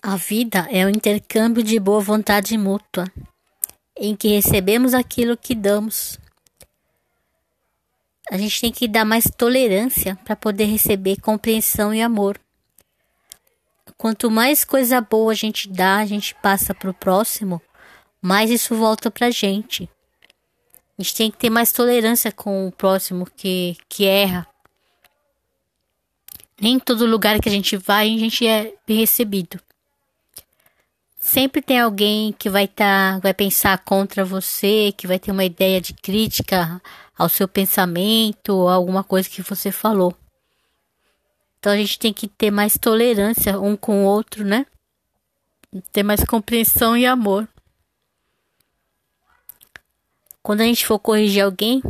A vida é um intercâmbio de boa vontade mútua, em que recebemos aquilo que damos. A gente tem que dar mais tolerância para poder receber compreensão e amor. Quanto mais coisa boa a gente dá, a gente passa para o próximo, mais isso volta para a gente. A gente tem que ter mais tolerância com o próximo que, que erra. Nem todo lugar que a gente vai, a gente é bem recebido. Sempre tem alguém que vai estar, tá, vai pensar contra você, que vai ter uma ideia de crítica ao seu pensamento alguma coisa que você falou. Então a gente tem que ter mais tolerância um com o outro, né? Ter mais compreensão e amor. Quando a gente for corrigir alguém,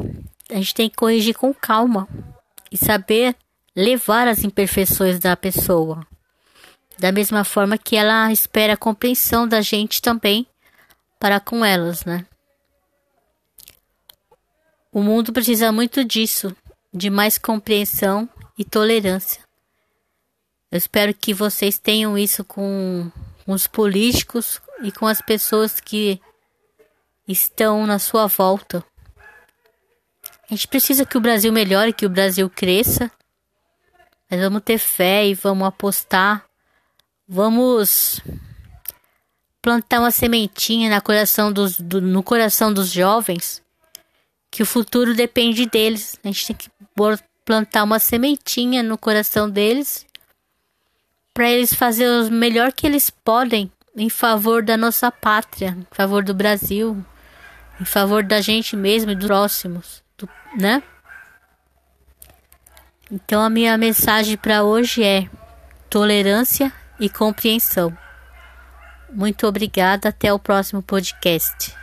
a gente tem que corrigir com calma e saber levar as imperfeições da pessoa da mesma forma que ela espera a compreensão da gente também para com elas, né? O mundo precisa muito disso, de mais compreensão e tolerância. Eu espero que vocês tenham isso com os políticos e com as pessoas que estão na sua volta. A gente precisa que o Brasil melhore, que o Brasil cresça. Mas vamos ter fé e vamos apostar Vamos plantar uma sementinha no coração dos, do, no coração dos jovens, que o futuro depende deles. A gente tem que plantar uma sementinha no coração deles para eles fazerem o melhor que eles podem em favor da nossa pátria, em favor do Brasil, em favor da gente mesmo e dos próximos, do, né? Então a minha mensagem para hoje é tolerância e compreensão. Muito obrigada, até o próximo podcast.